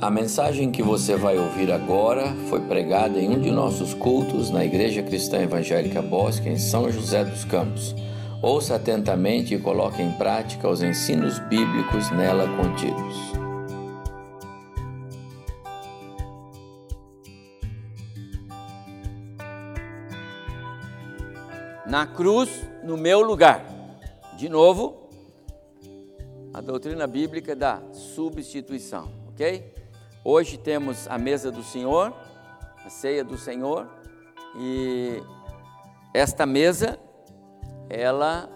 A mensagem que você vai ouvir agora foi pregada em um de nossos cultos na Igreja Cristã Evangélica Bosque, em São José dos Campos. Ouça atentamente e coloque em prática os ensinos bíblicos nela contidos. Na cruz, no meu lugar. De novo, a doutrina bíblica da substituição, ok? Hoje temos a mesa do Senhor, a ceia do Senhor, e esta mesa, ela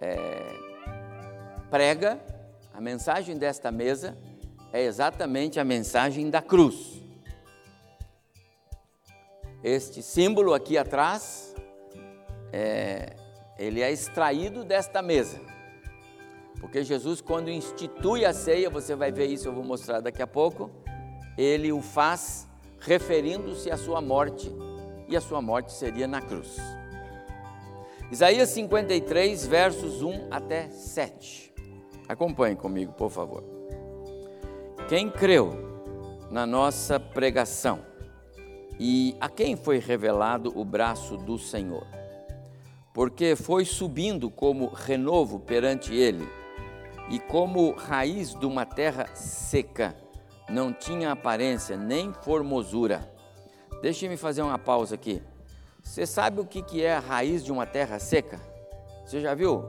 é, prega, a mensagem desta mesa é exatamente a mensagem da cruz. Este símbolo aqui atrás, é, ele é extraído desta mesa. Porque Jesus, quando institui a ceia, você vai ver isso, eu vou mostrar daqui a pouco, ele o faz referindo-se à sua morte, e a sua morte seria na cruz. Isaías 53, versos 1 até 7. Acompanhe comigo, por favor. Quem creu na nossa pregação e a quem foi revelado o braço do Senhor? Porque foi subindo como renovo perante ele e como raiz de uma terra seca, não tinha aparência nem formosura. Deixe-me fazer uma pausa aqui. Você sabe o que é a raiz de uma terra seca? Você já viu?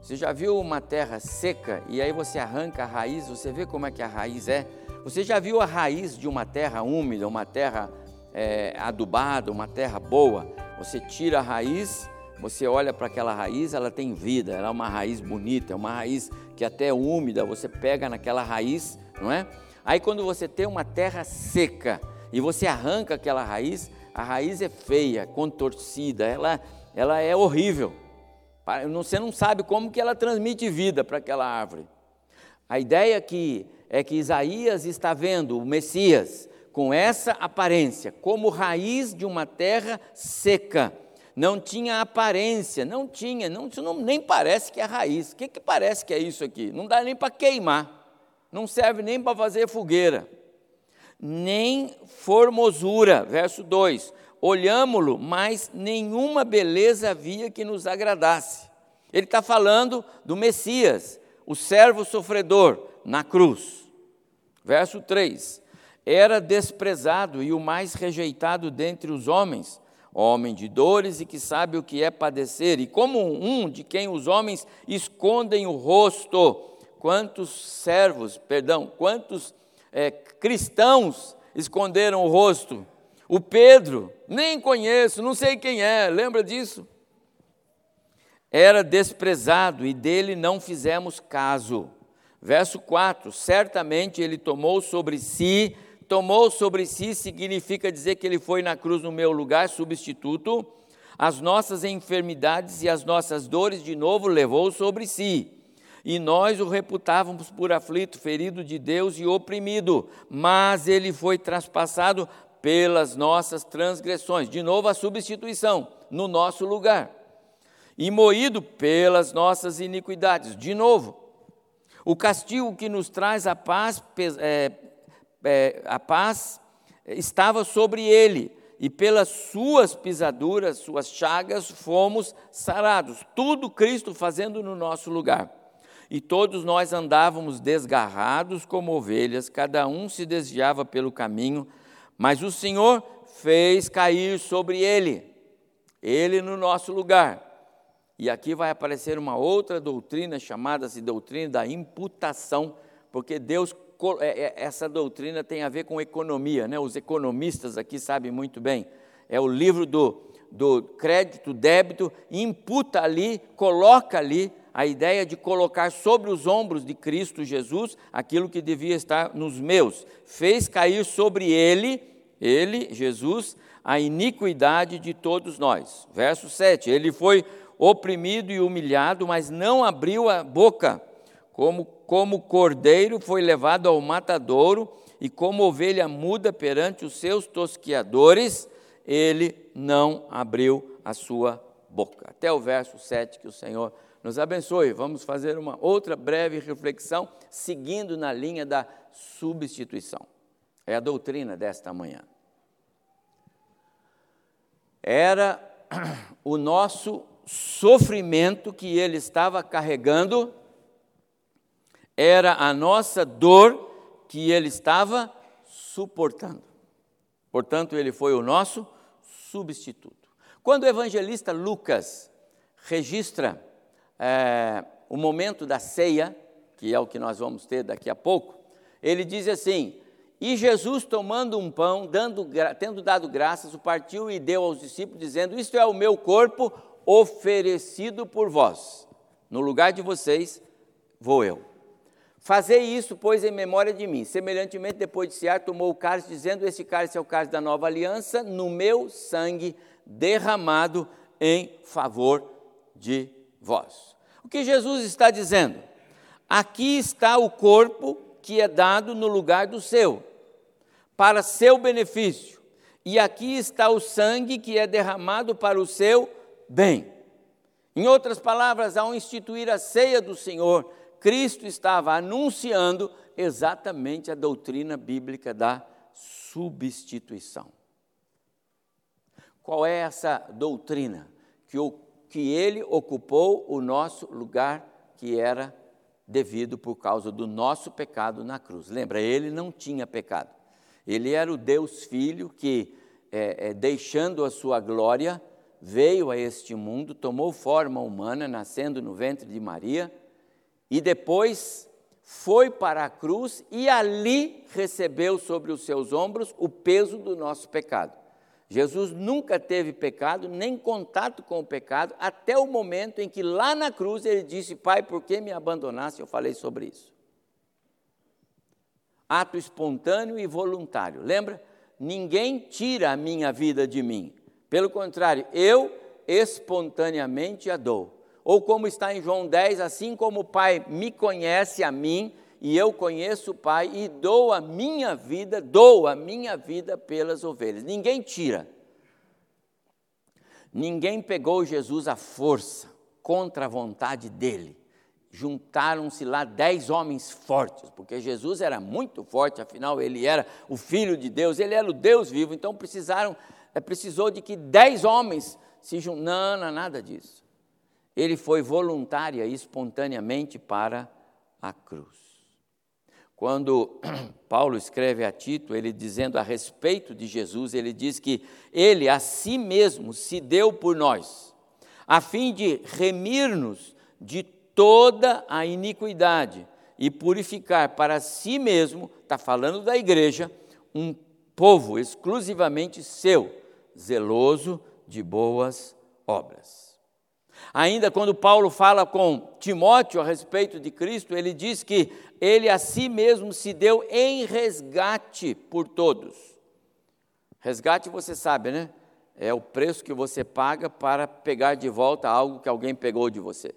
Você já viu uma terra seca e aí você arranca a raiz, você vê como é que a raiz é? Você já viu a raiz de uma terra úmida, uma terra é, adubada, uma terra boa? Você tira a raiz você olha para aquela raiz, ela tem vida, ela é uma raiz bonita, é uma raiz que até é úmida, você pega naquela raiz, não é? Aí quando você tem uma terra seca e você arranca aquela raiz, a raiz é feia, contorcida, ela, ela é horrível. Você não sabe como que ela transmite vida para aquela árvore. A ideia aqui é que Isaías está vendo o Messias com essa aparência, como raiz de uma terra seca não tinha aparência, não tinha, não, isso não, nem parece que é raiz. O que, que parece que é isso aqui? Não dá nem para queimar, não serve nem para fazer fogueira, nem formosura. Verso 2: Olhámo-lo, mas nenhuma beleza havia que nos agradasse. Ele está falando do Messias, o servo sofredor, na cruz. Verso 3: Era desprezado e o mais rejeitado dentre os homens homem de dores e que sabe o que é padecer, e como um de quem os homens escondem o rosto. Quantos servos, perdão, quantos é, cristãos esconderam o rosto? O Pedro, nem conheço, não sei quem é, lembra disso? Era desprezado e dele não fizemos caso. Verso 4: Certamente ele tomou sobre si tomou sobre si significa dizer que ele foi na cruz no meu lugar, substituto. As nossas enfermidades e as nossas dores, de novo, levou sobre si. E nós o reputávamos por aflito, ferido de Deus e oprimido, mas ele foi traspassado pelas nossas transgressões. De novo, a substituição no nosso lugar. E moído pelas nossas iniquidades. De novo, o castigo que nos traz a paz é, é, a paz estava sobre ele, e pelas suas pisaduras, suas chagas, fomos sarados. Tudo Cristo fazendo no nosso lugar. E todos nós andávamos desgarrados como ovelhas, cada um se desviava pelo caminho, mas o Senhor fez cair sobre ele, ele no nosso lugar. E aqui vai aparecer uma outra doutrina chamada-se doutrina da imputação, porque Deus essa doutrina tem a ver com economia, né? os economistas aqui sabem muito bem. É o livro do, do crédito, débito, imputa ali, coloca ali a ideia de colocar sobre os ombros de Cristo Jesus aquilo que devia estar nos meus. Fez cair sobre ele, ele, Jesus, a iniquidade de todos nós. Verso 7: Ele foi oprimido e humilhado, mas não abriu a boca como, como cordeiro foi levado ao matadouro, e como ovelha muda perante os seus tosquiadores, ele não abriu a sua boca. Até o verso 7 que o Senhor nos abençoe. Vamos fazer uma outra breve reflexão, seguindo na linha da substituição. É a doutrina desta manhã. Era o nosso sofrimento que ele estava carregando, era a nossa dor que ele estava suportando. Portanto, ele foi o nosso substituto. Quando o evangelista Lucas registra é, o momento da ceia, que é o que nós vamos ter daqui a pouco, ele diz assim: E Jesus, tomando um pão, dando, tendo dado graças, o partiu e deu aos discípulos, dizendo: Isto é o meu corpo oferecido por vós. No lugar de vocês, vou eu. Fazei isso, pois, em memória de mim. Semelhantemente, depois de cear, tomou o cálice, dizendo: Esse cálice é o cálice da nova aliança, no meu sangue derramado em favor de vós. O que Jesus está dizendo? Aqui está o corpo que é dado no lugar do seu, para seu benefício. E aqui está o sangue que é derramado para o seu bem. Em outras palavras, ao instituir a ceia do Senhor, Cristo estava anunciando exatamente a doutrina bíblica da substituição. Qual é essa doutrina? Que, o, que ele ocupou o nosso lugar que era devido por causa do nosso pecado na cruz. Lembra, ele não tinha pecado. Ele era o Deus Filho que, é, é, deixando a sua glória, veio a este mundo, tomou forma humana, nascendo no ventre de Maria e depois foi para a cruz e ali recebeu sobre os seus ombros o peso do nosso pecado. Jesus nunca teve pecado, nem contato com o pecado, até o momento em que lá na cruz ele disse: Pai, por que me abandonaste? Eu falei sobre isso. Ato espontâneo e voluntário. Lembra? Ninguém tira a minha vida de mim. Pelo contrário, eu espontaneamente a dou. Ou como está em João 10, assim como o Pai me conhece a mim, e eu conheço o Pai, e dou a minha vida, dou a minha vida pelas ovelhas. Ninguém tira. Ninguém pegou Jesus à força, contra a vontade dele. Juntaram-se lá dez homens fortes, porque Jesus era muito forte, afinal ele era o Filho de Deus, ele era o Deus vivo, então precisaram, é, precisou de que dez homens se juntassem. Não, não, nada disso ele foi voluntária e espontaneamente para a cruz. Quando Paulo escreve a Tito, ele dizendo a respeito de Jesus, ele diz que ele a si mesmo se deu por nós, a fim de remir-nos de toda a iniquidade e purificar para si mesmo, está falando da igreja, um povo exclusivamente seu, zeloso de boas obras. Ainda quando Paulo fala com Timóteo a respeito de Cristo, ele diz que ele a si mesmo se deu em resgate por todos. Resgate você sabe, né? É o preço que você paga para pegar de volta algo que alguém pegou de você.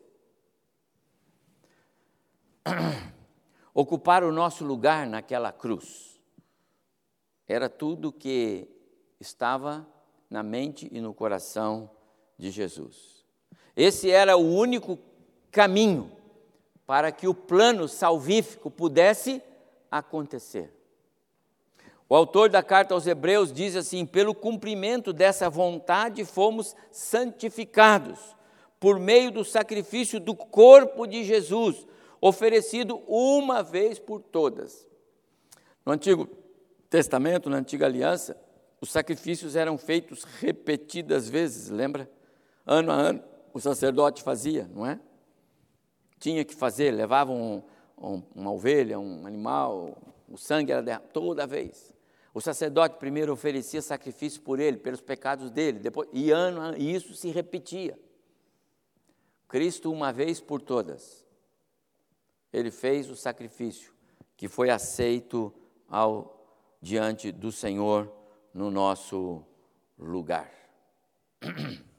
Ocupar o nosso lugar naquela cruz era tudo que estava na mente e no coração de Jesus. Esse era o único caminho para que o plano salvífico pudesse acontecer. O autor da carta aos Hebreus diz assim: pelo cumprimento dessa vontade fomos santificados, por meio do sacrifício do corpo de Jesus, oferecido uma vez por todas. No Antigo Testamento, na Antiga Aliança, os sacrifícios eram feitos repetidas vezes, lembra? Ano a ano o sacerdote fazia, não é? Tinha que fazer, levava um, um, uma ovelha, um animal, o sangue era derramado toda vez. O sacerdote primeiro oferecia sacrifício por ele, pelos pecados dele, depois, e ano, isso se repetia. Cristo, uma vez por todas, ele fez o sacrifício que foi aceito ao, diante do Senhor no nosso lugar.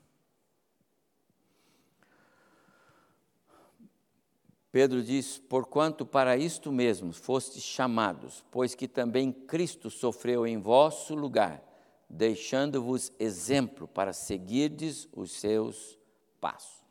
Pedro diz: Porquanto para isto mesmo fostes chamados, pois que também Cristo sofreu em vosso lugar, deixando-vos exemplo para seguirdes os seus passos.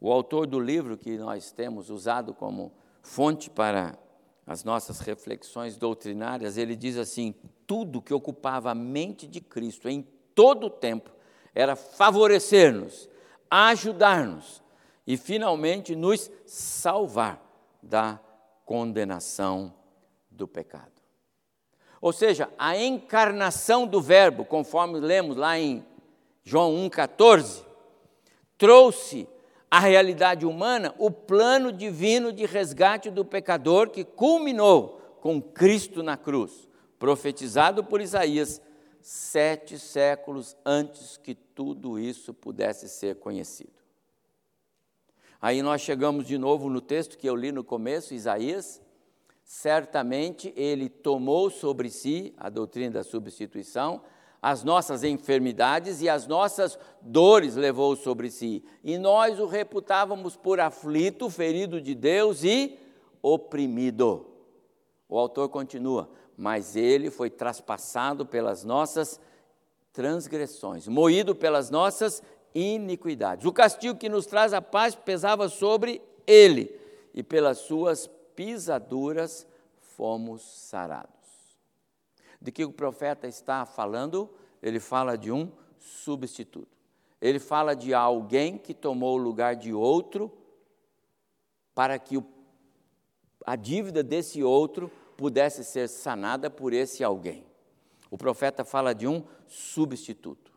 O autor do livro que nós temos usado como fonte para as nossas reflexões doutrinárias, ele diz assim: tudo que ocupava a mente de Cristo em todo o tempo era favorecer-nos, ajudar-nos e finalmente nos salvar da condenação do pecado. Ou seja, a encarnação do Verbo, conforme lemos lá em João 1,14, trouxe à realidade humana o plano divino de resgate do pecador que culminou com Cristo na cruz, profetizado por Isaías sete séculos antes que tudo isso pudesse ser conhecido. Aí nós chegamos de novo no texto que eu li no começo, Isaías. Certamente ele tomou sobre si a doutrina da substituição, as nossas enfermidades e as nossas dores levou sobre si. E nós o reputávamos por aflito, ferido de Deus e oprimido. O autor continua: Mas ele foi traspassado pelas nossas transgressões, moído pelas nossas iniquidades. O castigo que nos traz a paz pesava sobre ele, e pelas suas pisaduras fomos sarados. De que o profeta está falando? Ele fala de um substituto. Ele fala de alguém que tomou o lugar de outro para que o, a dívida desse outro pudesse ser sanada por esse alguém. O profeta fala de um substituto.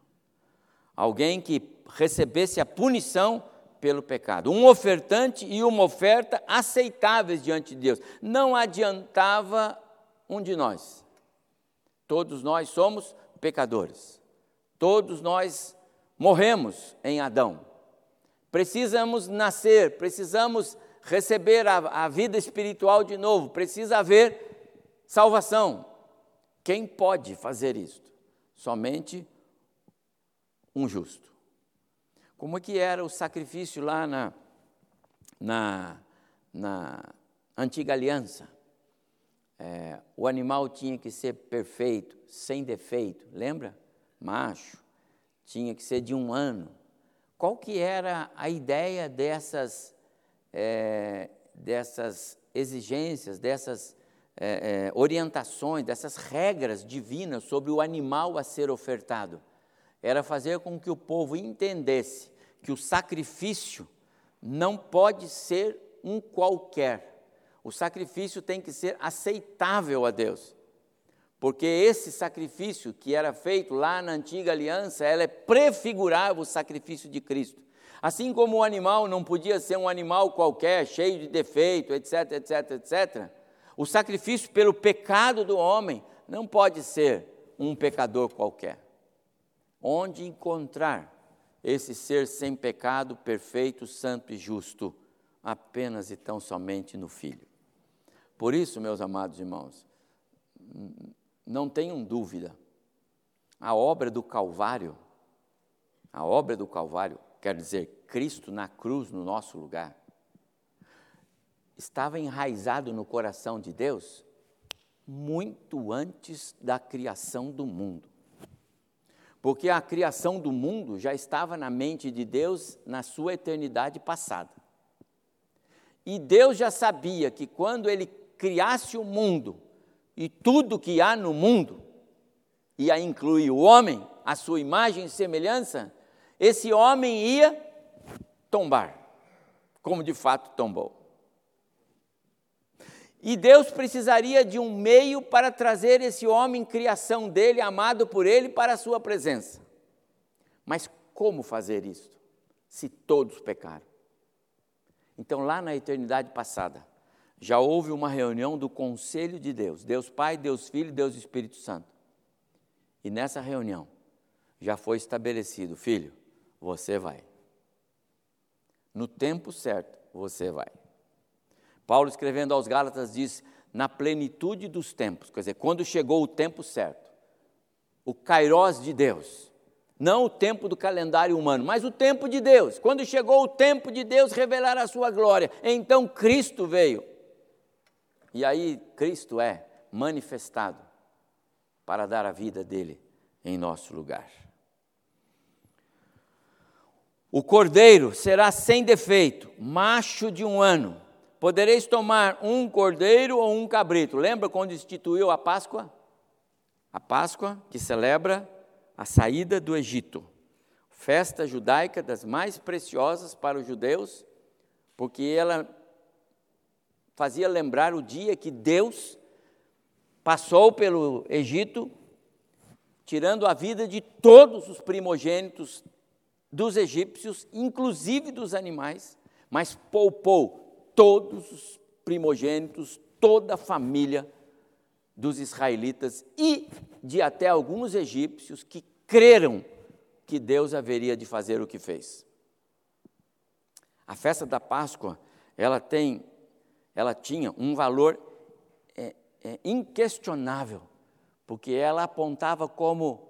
Alguém que recebesse a punição pelo pecado. Um ofertante e uma oferta aceitáveis diante de Deus. Não adiantava um de nós. Todos nós somos pecadores. Todos nós morremos em Adão. Precisamos nascer, precisamos receber a, a vida espiritual de novo, precisa haver salvação. Quem pode fazer isto? Somente um justo. Como é que era o sacrifício lá na, na, na antiga aliança? É, o animal tinha que ser perfeito, sem defeito, lembra? Macho, tinha que ser de um ano. Qual que era a ideia dessas, é, dessas exigências, dessas é, é orientações, dessas regras divinas sobre o animal a ser ofertado? Era fazer com que o povo entendesse que o sacrifício não pode ser um qualquer. O sacrifício tem que ser aceitável a Deus. Porque esse sacrifício que era feito lá na antiga aliança, ela é prefigurava o sacrifício de Cristo. Assim como o animal não podia ser um animal qualquer, cheio de defeito, etc, etc, etc, o sacrifício pelo pecado do homem não pode ser um pecador qualquer. Onde encontrar esse ser sem pecado, perfeito, santo e justo? Apenas e tão somente no Filho. Por isso, meus amados irmãos, não tenham dúvida, a obra do Calvário, a obra do Calvário, quer dizer, Cristo na cruz no nosso lugar, estava enraizado no coração de Deus muito antes da criação do mundo. Porque a criação do mundo já estava na mente de Deus na sua eternidade passada. E Deus já sabia que quando ele criasse o mundo e tudo que há no mundo, e a incluir o homem, a sua imagem e semelhança, esse homem ia tombar, como de fato tombou. E Deus precisaria de um meio para trazer esse homem, criação dele, amado por ele, para a sua presença. Mas como fazer isso? Se todos pecaram. Então, lá na eternidade passada, já houve uma reunião do conselho de Deus, Deus Pai, Deus Filho, Deus Espírito Santo. E nessa reunião já foi estabelecido, filho, você vai. No tempo certo, você vai. Paulo, escrevendo aos Gálatas, diz: na plenitude dos tempos, quer dizer, quando chegou o tempo certo, o kairós de Deus, não o tempo do calendário humano, mas o tempo de Deus. Quando chegou o tempo de Deus revelar a sua glória, então Cristo veio. E aí Cristo é manifestado para dar a vida dele em nosso lugar. O cordeiro será sem defeito, macho de um ano. Podereis tomar um cordeiro ou um cabrito. Lembra quando instituiu a Páscoa? A Páscoa que celebra a saída do Egito. Festa judaica das mais preciosas para os judeus, porque ela fazia lembrar o dia que Deus passou pelo Egito, tirando a vida de todos os primogênitos dos egípcios, inclusive dos animais, mas poupou todos os primogênitos, toda a família dos israelitas e de até alguns egípcios que creram que Deus haveria de fazer o que fez. A festa da Páscoa, ela tem, ela tinha um valor é, é, inquestionável, porque ela apontava como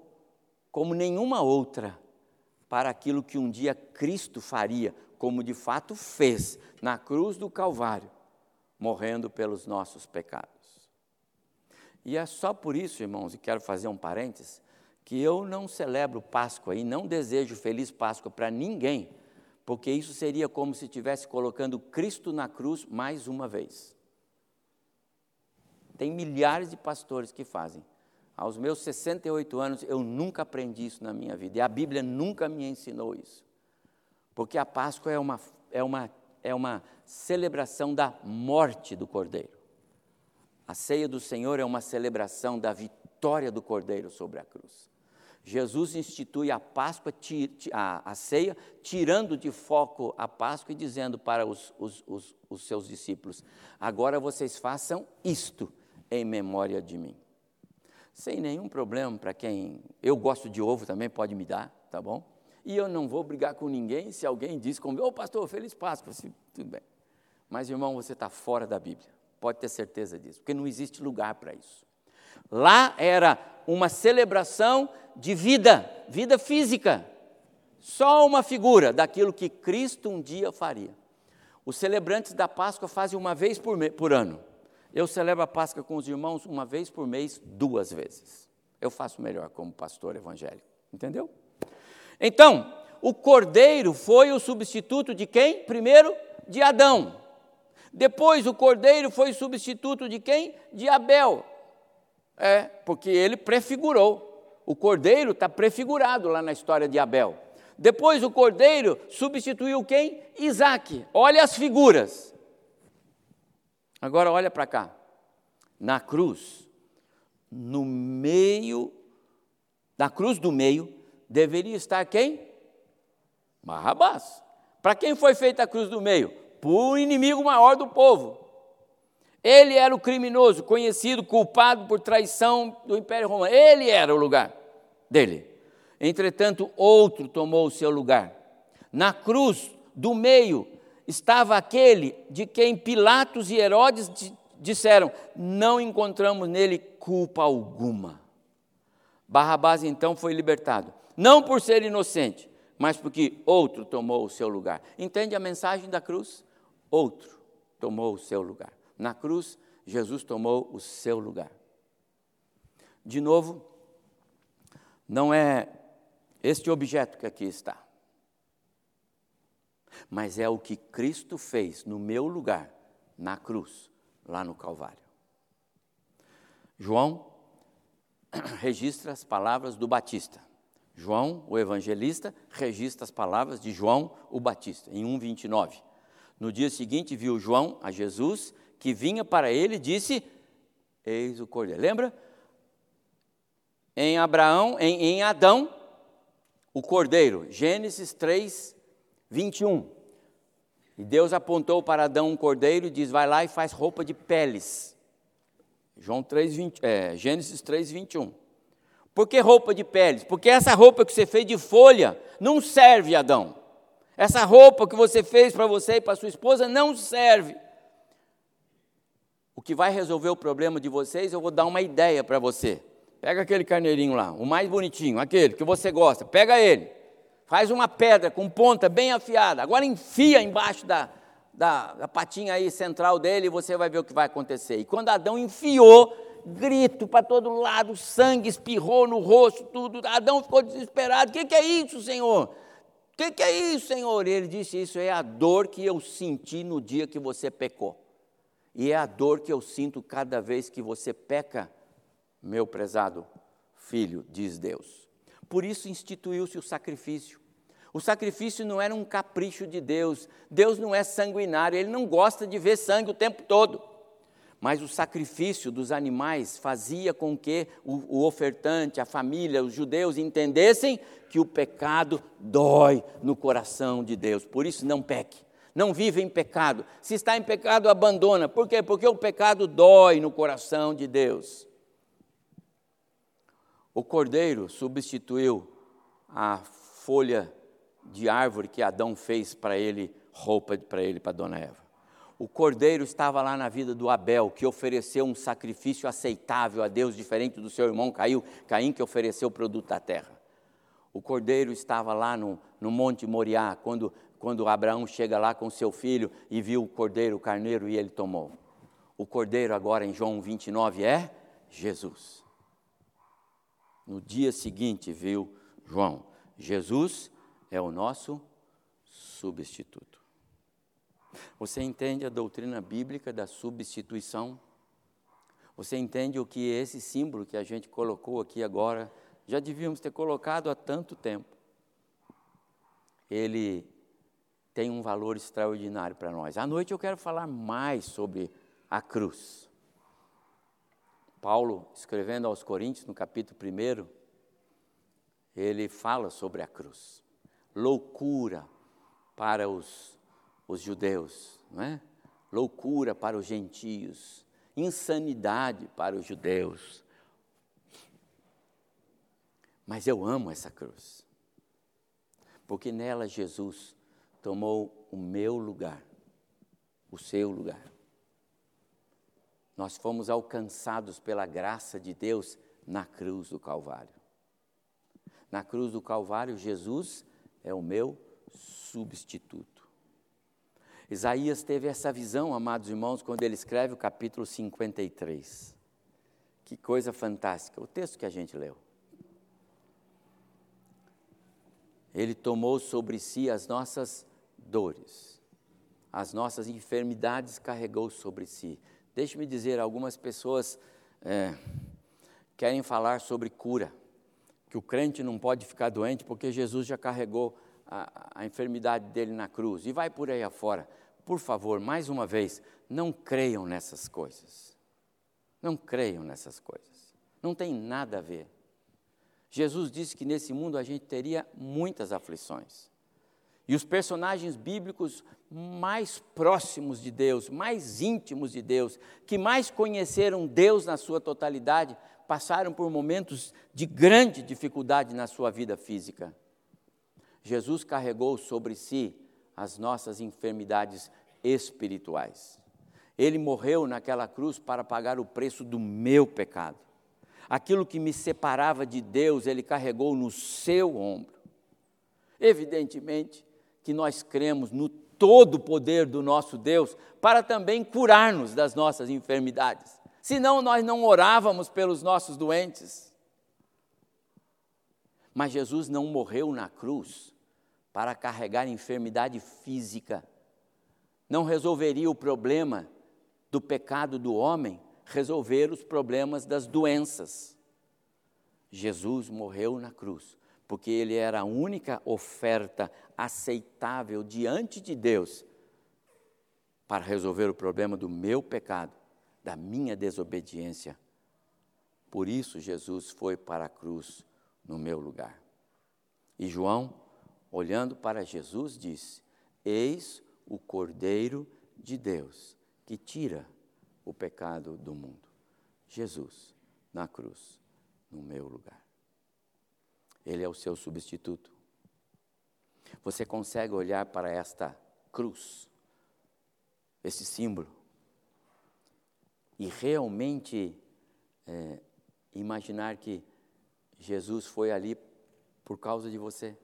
como nenhuma outra para aquilo que um dia Cristo faria, como de fato fez na cruz do Calvário, morrendo pelos nossos pecados. E é só por isso, irmãos, e quero fazer um parênteses, que eu não celebro Páscoa e não desejo feliz Páscoa para ninguém, porque isso seria como se estivesse colocando Cristo na cruz mais uma vez. Tem milhares de pastores que fazem. Aos meus 68 anos, eu nunca aprendi isso na minha vida, e a Bíblia nunca me ensinou isso. Porque a Páscoa é uma, é uma, é uma celebração da morte do Cordeiro. A ceia do Senhor é uma celebração da vitória do Cordeiro sobre a cruz. Jesus institui a Páscoa, a, ceia, tirando de foco a Páscoa e dizendo para os, os, os, os seus discípulos: agora vocês façam isto em memória de mim sem nenhum problema para quem. Eu gosto de ovo também, pode me dar, tá bom? E eu não vou brigar com ninguém se alguém diz comigo, ô oh, pastor, feliz Páscoa, assim, tudo bem. Mas irmão, você está fora da Bíblia, pode ter certeza disso, porque não existe lugar para isso. Lá era uma celebração de vida, vida física, só uma figura daquilo que Cristo um dia faria. Os celebrantes da Páscoa fazem uma vez por, por ano. Eu celebro a Páscoa com os irmãos uma vez por mês, duas vezes. Eu faço melhor como pastor evangélico, entendeu? Então, o cordeiro foi o substituto de quem? Primeiro, de Adão. Depois, o cordeiro foi substituto de quem? De Abel. É, porque ele prefigurou. O cordeiro está prefigurado lá na história de Abel. Depois, o cordeiro substituiu quem? Isaac. Olha as figuras. Agora olha para cá. Na cruz, no meio, na cruz do meio, deveria estar quem? Barrabás. Para quem foi feita a cruz do meio? Para o inimigo maior do povo. Ele era o criminoso, conhecido, culpado por traição do Império Romano. Ele era o lugar dele. Entretanto, outro tomou o seu lugar. Na cruz do meio estava aquele de quem Pilatos e Herodes disseram: Não encontramos nele culpa alguma. Barrabás então foi libertado, não por ser inocente, mas porque outro tomou o seu lugar. Entende a mensagem da cruz? Outro tomou o seu lugar. Na cruz, Jesus tomou o seu lugar. De novo, não é este objeto que aqui está mas é o que Cristo fez no meu lugar, na cruz, lá no Calvário. João registra as palavras do Batista. João, o evangelista, registra as palavras de João, o Batista, em 1,29. No dia seguinte, viu João a Jesus, que vinha para ele e disse: Eis o cordeiro. Lembra? Em Abraão, em, em Adão, o cordeiro. Gênesis 3, 21. E Deus apontou para Adão um cordeiro e diz: Vai lá e faz roupa de peles. João 3, 20, é, Gênesis 3, 21. Por que roupa de peles? Porque essa roupa que você fez de folha não serve, Adão. Essa roupa que você fez para você e para sua esposa não serve. O que vai resolver o problema de vocês, eu vou dar uma ideia para você. Pega aquele carneirinho lá, o mais bonitinho, aquele que você gosta, pega ele. Faz uma pedra com ponta bem afiada. Agora enfia embaixo da, da, da patinha aí central dele e você vai ver o que vai acontecer. E quando Adão enfiou, grito para todo lado, sangue espirrou no rosto, tudo. Adão ficou desesperado. O que, que é isso, Senhor? que, que é isso, Senhor? E ele disse: Isso é a dor que eu senti no dia que você pecou. E é a dor que eu sinto cada vez que você peca, meu prezado filho, diz Deus. Por isso instituiu-se o sacrifício. O sacrifício não era um capricho de Deus. Deus não é sanguinário, ele não gosta de ver sangue o tempo todo. Mas o sacrifício dos animais fazia com que o, o, ofertante, a família, os judeus entendessem que o pecado dói no coração de Deus. Por isso, não peque. Não vive em pecado. Se está em pecado, abandona. Por quê? Porque o pecado dói no coração de Deus. O cordeiro substituiu a folha de árvore que Adão fez para ele, roupa para ele, para Dona Eva. O cordeiro estava lá na vida do Abel, que ofereceu um sacrifício aceitável a Deus, diferente do seu irmão Caim, Caim que ofereceu o produto da terra. O cordeiro estava lá no, no Monte Moriá, quando, quando Abraão chega lá com seu filho e viu o cordeiro, o carneiro, e ele tomou. O cordeiro, agora em João 29, é Jesus. No dia seguinte, viu João, Jesus é o nosso substituto. Você entende a doutrina bíblica da substituição? Você entende o que esse símbolo que a gente colocou aqui agora, já devíamos ter colocado há tanto tempo. Ele tem um valor extraordinário para nós. À noite eu quero falar mais sobre a cruz. Paulo, escrevendo aos Coríntios, no capítulo 1, ele fala sobre a cruz. Loucura para os os judeus, não é? loucura para os gentios, insanidade para os judeus. Mas eu amo essa cruz, porque nela Jesus tomou o meu lugar, o seu lugar. Nós fomos alcançados pela graça de Deus na cruz do Calvário. Na cruz do Calvário, Jesus é o meu substituto. Isaías teve essa visão, amados irmãos, quando ele escreve o capítulo 53. Que coisa fantástica, o texto que a gente leu. Ele tomou sobre si as nossas dores, as nossas enfermidades carregou sobre si. Deixe-me dizer, algumas pessoas é, querem falar sobre cura, que o crente não pode ficar doente porque Jesus já carregou a, a enfermidade dele na cruz e vai por aí afora por favor, mais uma vez, não creiam nessas coisas. Não creiam nessas coisas. Não tem nada a ver. Jesus disse que nesse mundo a gente teria muitas aflições. E os personagens bíblicos mais próximos de Deus, mais íntimos de Deus, que mais conheceram Deus na sua totalidade, passaram por momentos de grande dificuldade na sua vida física. Jesus carregou sobre si as nossas enfermidades espirituais. Ele morreu naquela cruz para pagar o preço do meu pecado. Aquilo que me separava de Deus, ele carregou no seu ombro. Evidentemente que nós cremos no todo poder do nosso Deus para também curar-nos das nossas enfermidades. Senão nós não orávamos pelos nossos doentes. Mas Jesus não morreu na cruz para carregar enfermidade física. Não resolveria o problema do pecado do homem, resolver os problemas das doenças. Jesus morreu na cruz, porque ele era a única oferta aceitável diante de Deus para resolver o problema do meu pecado, da minha desobediência. Por isso Jesus foi para a cruz no meu lugar. E João olhando para Jesus, disse: Eis o Cordeiro de Deus que tira o pecado do mundo. Jesus, na cruz, no meu lugar. Ele é o seu substituto. Você consegue olhar para esta cruz, esse símbolo, e realmente é, imaginar que Jesus foi ali por causa de você?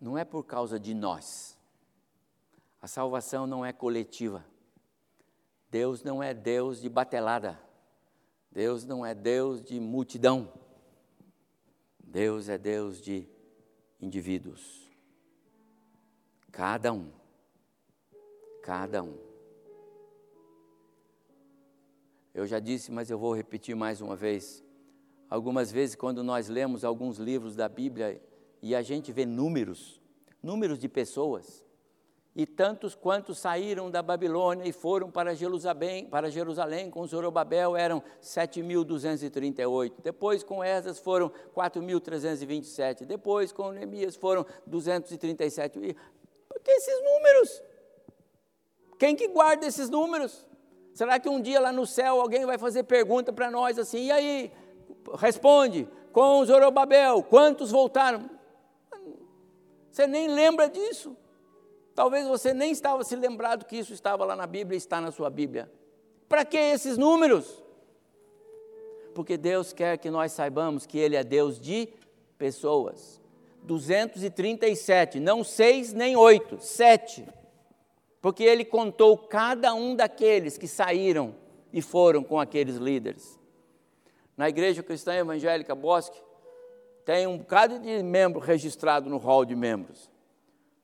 não é por causa de nós. A salvação não é coletiva. Deus não é Deus de batelada. Deus não é Deus de multidão. Deus é Deus de indivíduos. Cada um. Cada um. Eu já disse, mas eu vou repetir mais uma vez. Algumas vezes, quando nós lemos alguns livros da Bíblia e a gente vê números, números de pessoas, e tantos quantos saíram da Babilônia e foram para Jerusalém, para Jerusalém com Zorobabel eram 7.238. Depois com Esdras foram 4.327. Depois com Neemias foram 237. E, por que esses números? Quem que guarda esses números? Será que um dia lá no céu alguém vai fazer pergunta para nós assim, e aí, responde, com Zorobabel, quantos voltaram? Você nem lembra disso. Talvez você nem estava se lembrado que isso estava lá na Bíblia e está na sua Bíblia. Para que esses números? Porque Deus quer que nós saibamos que Ele é Deus de pessoas. 237, não seis nem oito, sete. Porque Ele contou cada um daqueles que saíram e foram com aqueles líderes. Na Igreja Cristã Evangélica Bosque, tem um bocado de membro registrado no hall de membros.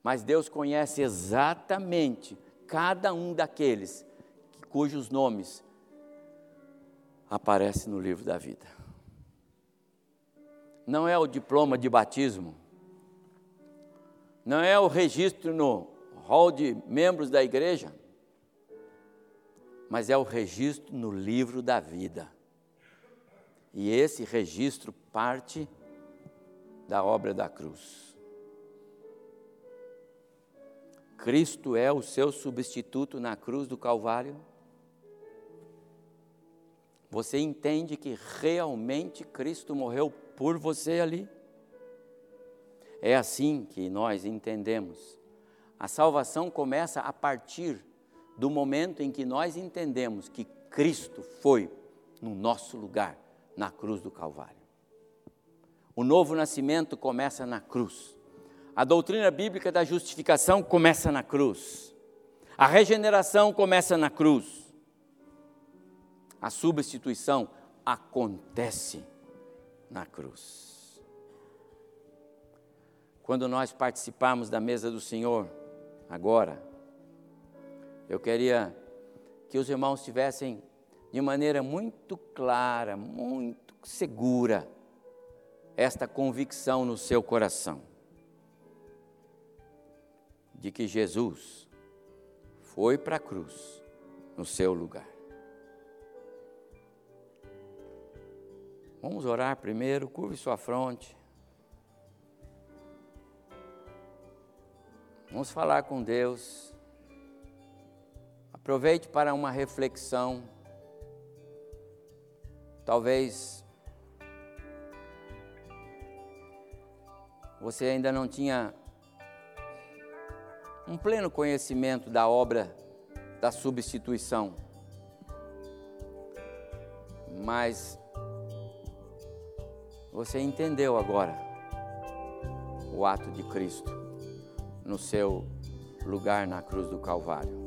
Mas Deus conhece exatamente cada um daqueles cujos nomes aparecem no livro da vida. Não é o diploma de batismo, não é o registro no hall de membros da igreja, mas é o registro no livro da vida. E esse registro parte da obra da cruz. Cristo é o seu substituto na cruz do Calvário? Você entende que realmente Cristo morreu por você ali? É assim que nós entendemos. A salvação começa a partir do momento em que nós entendemos que Cristo foi no nosso lugar na cruz do Calvário. O novo nascimento começa na cruz. A doutrina bíblica da justificação começa na cruz. A regeneração começa na cruz. A substituição acontece na cruz. Quando nós participarmos da mesa do Senhor, agora, eu queria que os irmãos tivessem de maneira muito clara, muito segura, esta convicção no seu coração de que Jesus foi para a cruz no seu lugar. Vamos orar primeiro, curve sua fronte. Vamos falar com Deus. Aproveite para uma reflexão. Talvez você ainda não tinha um pleno conhecimento da obra da substituição. Mas você entendeu agora o ato de Cristo no seu lugar na cruz do Calvário.